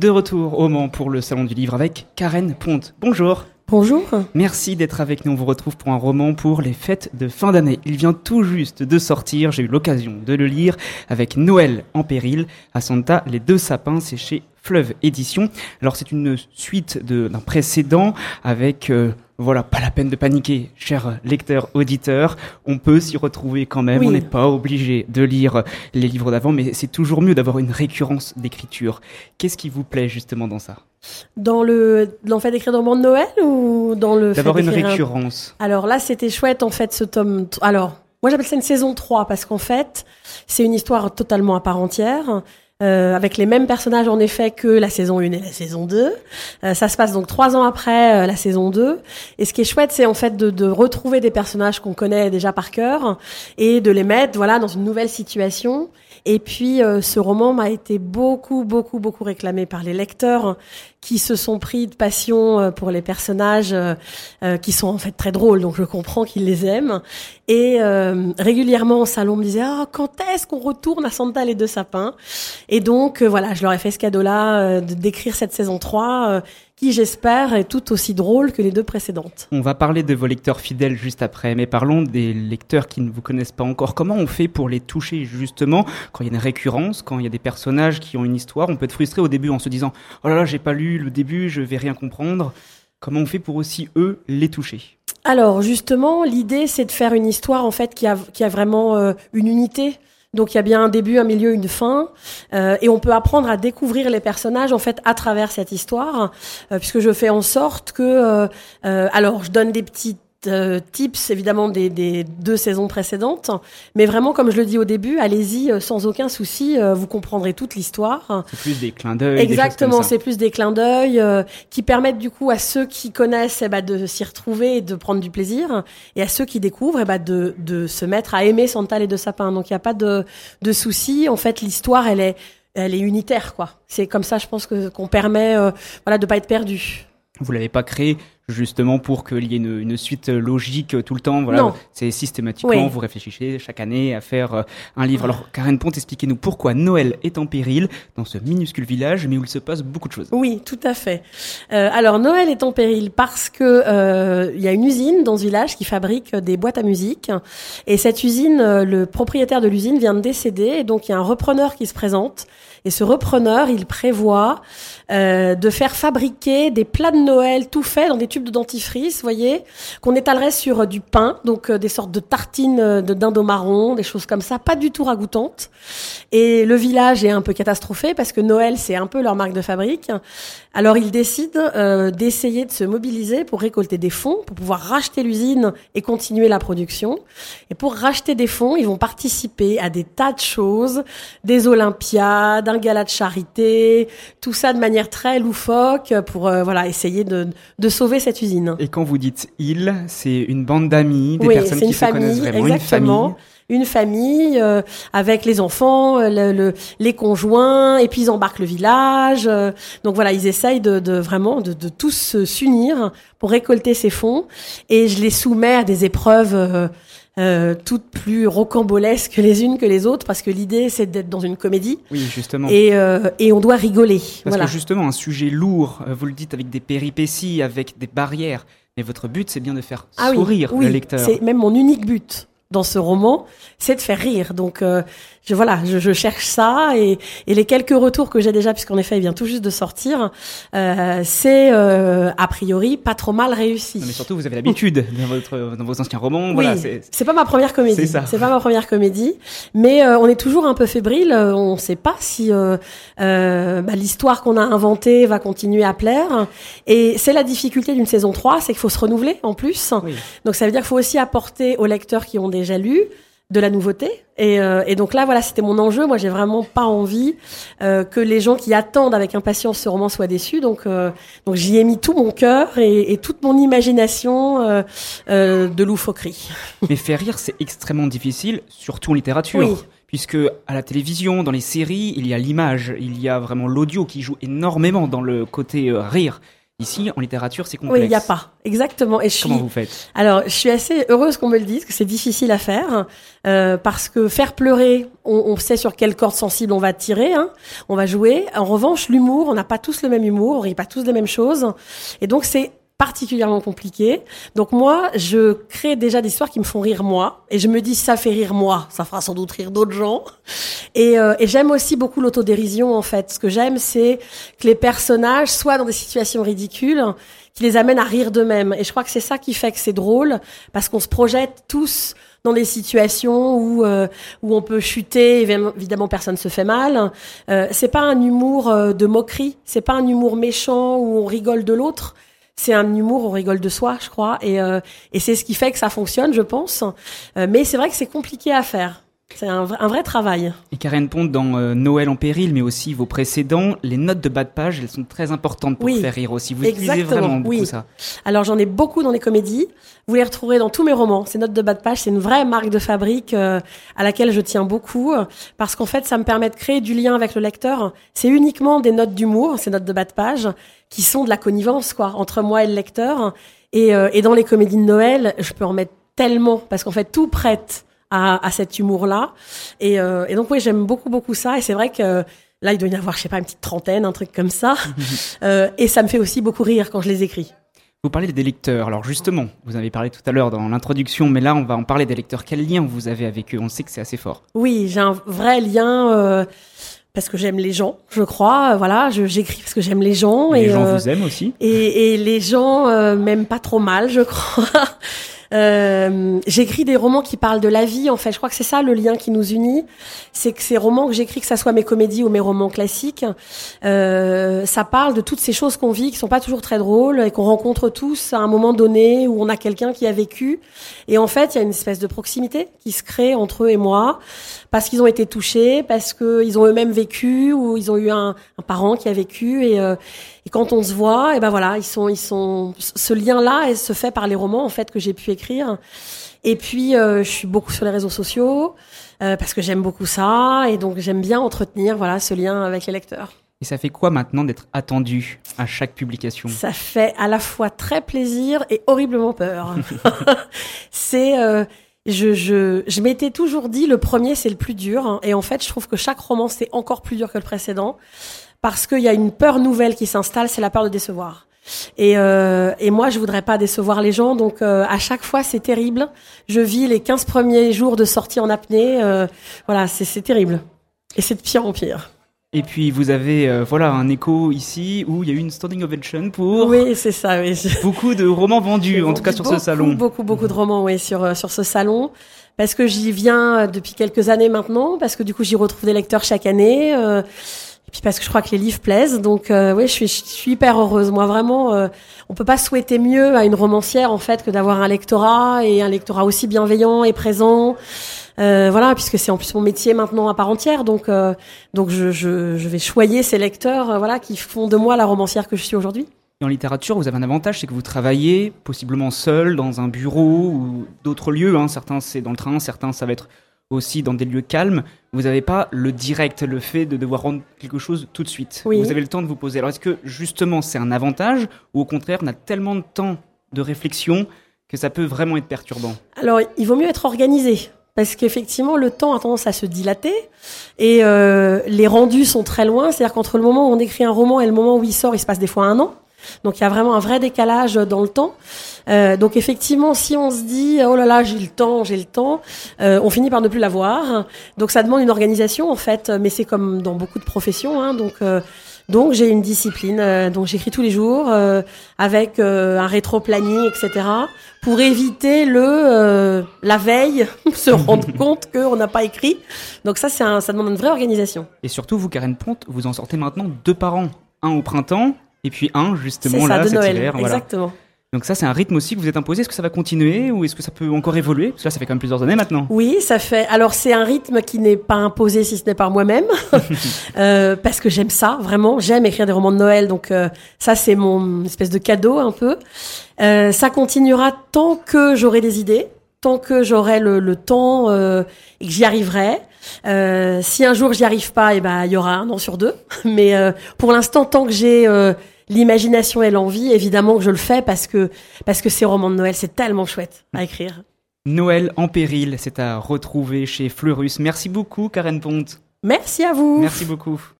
De retour au Mans pour le Salon du Livre avec Karen Ponte. Bonjour. Bonjour. Merci d'être avec nous. On vous retrouve pour un roman pour les fêtes de fin d'année. Il vient tout juste de sortir. J'ai eu l'occasion de le lire avec Noël en péril à Santa, Les Deux Sapins. C'est chez Fleuve Édition. Alors c'est une suite d'un précédent avec euh, voilà, pas la peine de paniquer, chers lecteurs, auditeurs. On peut s'y retrouver quand même. On n'est pas obligé de lire les livres d'avant, mais c'est toujours mieux d'avoir une récurrence d'écriture. Qu'est-ce qui vous plaît justement dans ça? Dans le, dans le fait d'écrire dans le monde de Noël ou dans le D'avoir une récurrence. Alors là, c'était chouette en fait ce tome. Alors, moi j'appelle ça une saison 3 parce qu'en fait, c'est une histoire totalement à part entière. Euh, avec les mêmes personnages en effet que la saison 1 et la saison 2. Euh, ça se passe donc trois ans après euh, la saison 2. Et ce qui est chouette, c'est en fait de, de retrouver des personnages qu'on connaît déjà par cœur et de les mettre voilà dans une nouvelle situation. Et puis ce roman m'a été beaucoup, beaucoup, beaucoup réclamé par les lecteurs qui se sont pris de passion pour les personnages qui sont en fait très drôles. Donc je comprends qu'ils les aiment. Et régulièrement au salon, on me disait ah quand est-ce qu'on retourne à Santa les deux sapins? Et donc, euh, voilà, je leur ai fait ce cadeau-là euh, de d'écrire cette saison 3 euh, qui j'espère est tout aussi drôle que les deux précédentes. On va parler de vos lecteurs fidèles juste après, mais parlons des lecteurs qui ne vous connaissent pas encore. Comment on fait pour les toucher justement quand il y a une récurrence, quand il y a des personnages qui ont une histoire? On peut être frustré au début en se disant oh là là j'ai pas lu le début, je vais rien comprendre. Comment on fait pour aussi eux les toucher? Alors justement, l'idée c'est de faire une histoire en fait qui a, qui a vraiment une unité. Donc il y a bien un début, un milieu, une fin, euh, et on peut apprendre à découvrir les personnages en fait à travers cette histoire, euh, puisque je fais en sorte que, euh, alors je donne des petits tips évidemment des, des, deux saisons précédentes, mais vraiment comme je le dis au début, allez-y sans aucun souci, vous comprendrez toute l'histoire. C'est plus des clins d'œil. Exactement, c'est plus des clins d'œil qui permettent du coup à ceux qui connaissent eh ben, de s'y retrouver et de prendre du plaisir, et à ceux qui découvrent eh ben, de, de se mettre à aimer Santal et de Sapin. Donc il n'y a pas de, de souci. En fait, l'histoire elle est elle est unitaire quoi. C'est comme ça, je pense que qu'on permet voilà de pas être perdu. Vous l'avez pas créé justement pour qu'il y ait une, une, suite logique tout le temps. Voilà, c'est systématiquement vous réfléchissez chaque année à faire euh, un livre. Alors Karen Ponte, expliquez-nous pourquoi Noël est en péril dans ce minuscule village, mais où il se passe beaucoup de choses. Oui, tout à fait. Euh, alors Noël est en péril parce que euh, il y a une usine dans ce village qui fabrique des boîtes à musique, et cette usine, euh, le propriétaire de l'usine vient de décéder, et donc il y a un repreneur qui se présente. Et ce repreneur, il prévoit euh, de faire fabriquer des plats de Noël tout faits dans des tubes de dentifrice, voyez, qu'on étalerait sur euh, du pain, donc euh, des sortes de tartines euh, de dindon marron, des choses comme ça, pas du tout ragoûtantes. Et le village est un peu catastrophé parce que Noël, c'est un peu leur marque de fabrique. Alors ils décident euh, d'essayer de se mobiliser pour récolter des fonds, pour pouvoir racheter l'usine et continuer la production. Et pour racheter des fonds, ils vont participer à des tas de choses, des Olympiades, un gala de charité, tout ça de manière très loufoque pour voilà essayer de, de sauver cette usine. Et quand vous dites il, c'est une bande d'amis, des personnes qui se connaissent vraiment, exactement. une famille une famille euh, avec les enfants, euh, le, les conjoints, et puis ils embarquent le village. Euh, donc voilà, ils essayent de, de vraiment de, de tous s'unir pour récolter ces fonds. Et je les soumets à des épreuves euh, toutes plus rocambolesques les unes que les autres, parce que l'idée c'est d'être dans une comédie. Oui, justement. Et, euh, et on doit rigoler. Parce voilà. que justement, un sujet lourd, euh, vous le dites avec des péripéties, avec des barrières. Mais votre but, c'est bien de faire ah sourire oui, le lecteur. C'est même mon unique but dans ce roman, c'est de faire rire. Donc euh, je, voilà, je, je, cherche ça et, et les quelques retours que j'ai déjà, puisqu'en effet il vient tout juste de sortir, euh, c'est euh, a priori pas trop mal réussi. Non, mais surtout vous avez l'habitude dans, votre, dans vos anciens romans. Oui, voilà, c'est pas ma première comédie. C'est pas ma première comédie, mais euh, on est toujours un peu fébrile. On ne sait pas si euh, euh, bah, l'histoire qu'on a inventée va continuer à plaire. Et c'est la difficulté d'une saison 3, c'est qu'il faut se renouveler en plus. Oui. Donc ça veut dire qu'il faut aussi apporter aux lecteurs qui ont déjà lu de la nouveauté. Et, euh, et donc là, voilà, c'était mon enjeu. Moi, j'ai vraiment pas envie euh, que les gens qui attendent avec impatience ce roman soient déçus. Donc, euh, donc j'y ai mis tout mon cœur et, et toute mon imagination de loufoquerie. Mais faire rire, c'est extrêmement difficile, surtout en littérature. Oui. Puisque à la télévision, dans les séries, il y a l'image, il y a vraiment l'audio qui joue énormément dans le côté rire. Ici, en littérature, c'est complexe. Oui, il n'y a pas. Exactement. Et je Comment suis, vous faites? Alors, je suis assez heureuse qu'on me le dise, que c'est difficile à faire, euh, parce que faire pleurer, on, on sait sur quelle corde sensible on va tirer, hein, on va jouer. En revanche, l'humour, on n'a pas tous le même humour, on rit pas tous les mêmes choses, et donc c'est particulièrement compliqué. Donc moi, je crée déjà des histoires qui me font rire moi, et je me dis ça fait rire moi, ça fera sans doute rire d'autres gens. Et, euh, et j'aime aussi beaucoup l'autodérision en fait. Ce que j'aime, c'est que les personnages soient dans des situations ridicules qui les amènent à rire d'eux-mêmes. Et je crois que c'est ça qui fait que c'est drôle, parce qu'on se projette tous dans des situations où euh, où on peut chuter. Évidemment, évidemment, personne se fait mal. Euh, c'est pas un humour euh, de moquerie. C'est pas un humour méchant où on rigole de l'autre. C'est un humour, on rigole de soi, je crois, et, euh, et c'est ce qui fait que ça fonctionne, je pense. Euh, mais c'est vrai que c'est compliqué à faire. C'est un, vrai- un vrai travail. Et Karen Ponte, dans euh, Noël en péril, mais aussi vos précédents, les notes de bas de page, elles sont très importantes pour Oui, faire rire aussi. Vous utilisez vraiment beaucoup oui. ça. Alors j'en ai beaucoup dans les comédies. Vous les retrouverez dans tous mes romans. Ces notes de bas de page, c'est une vraie marque de fabrique euh, à laquelle je tiens beaucoup euh, parce qu'en fait, ça me permet de créer du lien avec le lecteur. C'est uniquement des notes d'humour, ces notes de bas de page, qui sont de la connivence quoi entre moi et le lecteur. Et, euh, et dans les comédies de Noël, je peux en mettre tellement parce qu'en fait, tout prête à, à cet humour-là. Et, euh, et donc oui, j'aime beaucoup beaucoup ça. Et c'est vrai que là, il doit y en avoir, je sais pas, une petite trentaine, un truc comme ça. Euh, et ça me fait aussi beaucoup rire quand je les écris. Vous parlez des lecteurs. Alors justement, vous avez parlé tout à l'heure dans l'introduction, mais là, on va en parler des lecteurs. Quel lien vous avez avec eux? On sait que c'est assez fort. Oui, j'ai un vrai lien euh, parce que j'aime les gens, je crois. Voilà, j'écris parce que j'aime les gens les et gens euh, vous aiment aussi. et, et les gens euh, m'aiment pas trop mal, je crois. Euh, j'écris des romans qui parlent de la vie, en fait. Je crois que c'est ça le lien qui nous unit. C'est que ces romans que j'écris, que ça soit mes comédies ou mes romans classiques, euh, ça parle de toutes ces choses qu'on vit, qui sont pas toujours très drôles et qu'on rencontre tous à un moment donné où on a quelqu'un qui a vécu. Et en fait, il y a une espèce de proximité qui se crée entre eux et moi parce qu'ils ont été touchés, parce qu'ils ont eux-mêmes vécu ou ils ont eu un, un parent qui a vécu et, euh, et quand on se voit, et ben voilà, ils sont, ils sont, ce lien-là, se fait par les romans en fait que j'ai pu écrire. Et puis, euh, je suis beaucoup sur les réseaux sociaux euh, parce que j'aime beaucoup ça et donc j'aime bien entretenir voilà ce lien avec les lecteurs. Et ça fait quoi maintenant d'être attendu à chaque publication? Ça fait à la fois très plaisir et horriblement peur. c'est, euh, je, je, je m'étais toujours dit le premier c'est le plus dur hein. et en fait je trouve que chaque roman c'est encore plus dur que le précédent parce qu'il y a une peur nouvelle qui s'installe, c'est la peur de décevoir. Et, euh, et moi, je voudrais pas décevoir les gens, donc euh, à chaque fois, c'est terrible. Je vis les 15 premiers jours de sortie en apnée. euh, voilà, c'est terrible. Et c'est de pire en pire. Et puis vous avez voilà un écho ici où il y a eu une standing ovation pour Oui, c'est ça. Oui. Beaucoup de romans vendus, en tout cas sur ce salon. Beaucoup, beaucoup de romans, oui, sur, sur ce salon. Parce que j'y viens depuis quelques années maintenant, parce que du coup, j'y retrouve des lecteurs chaque année. Et puis parce que je crois que les livres plaisent. Donc, euh, oui, je suis, hyper heureuse. Moi, vraiment, euh, on peut pas souhaiter mieux à une romancière, en fait, que d'avoir un lectorat et un lectorat aussi bienveillant et présent. Euh, voilà, puisque c'est en plus mon métier maintenant à part entière. Donc, euh, donc je, je, vais choyer ces lecteurs, euh, voilà, qui font de moi la romancière que je suis aujourd'hui. En littérature, vous avez un avantage, c'est que vous travaillez possiblement seul dans un bureau ou d'autres lieux. Hein. Certains c'est dans le train, certains ça va être aussi dans des lieux calmes. Vous n'avez pas le direct, le fait de devoir rendre quelque chose tout de suite. Oui. Vous avez le temps de vous poser. Alors est-ce que justement c'est un avantage ou au contraire on a tellement de temps de réflexion que ça peut vraiment être perturbant? Alors, il vaut mieux être organisé. Parce qu'effectivement, le temps a tendance à se dilater et euh, les rendus sont très loin. C'est-à-dire qu'entre le moment où on écrit un roman et le moment où il sort, il se passe des fois un an. Donc il y a vraiment un vrai décalage dans le temps. Euh, donc effectivement, si on se dit oh là là j'ai le temps, j'ai le temps, euh, on finit par ne plus l'avoir. Donc ça demande une organisation en fait, mais c'est comme dans beaucoup de professions. Hein, donc euh, donc j'ai une discipline, euh, donc j'écris tous les jours euh, avec euh, un rétro-planning, etc. pour éviter le euh, la veille se rendre compte qu'on n'a pas écrit. Donc ça c'est ça demande une vraie organisation. Et surtout, vous, Karen Ponte, vous en sortez maintenant deux par an. Un au printemps et puis un justement ça là de cet Noël, hiver. Voilà. exactement. Donc ça, c'est un rythme aussi que vous êtes imposé. Est-ce que ça va continuer ou est-ce que ça peut encore évoluer? Parce que là, ça fait quand même plusieurs années maintenant. Oui, ça fait. Alors c'est un rythme qui n'est pas imposé si ce n'est par moi-même, euh, parce que j'aime ça vraiment. J'aime écrire des romans de Noël, donc euh, ça c'est mon espèce de cadeau un peu. Euh, ça continuera tant que j'aurai des idées, tant que j'aurai le, le temps et que j'y arriverai. Si un jour j'y arrive pas, et ben il y aura un an sur deux. Mais pour l'instant, tant que j'ai l'imagination et l'envie, évidemment que je le fais parce que parce que ces romans de Noël, c'est tellement chouette à écrire. Noël en péril, c'est à retrouver chez Fleurus. Merci beaucoup, Karen Ponte. Merci à vous. Merci beaucoup.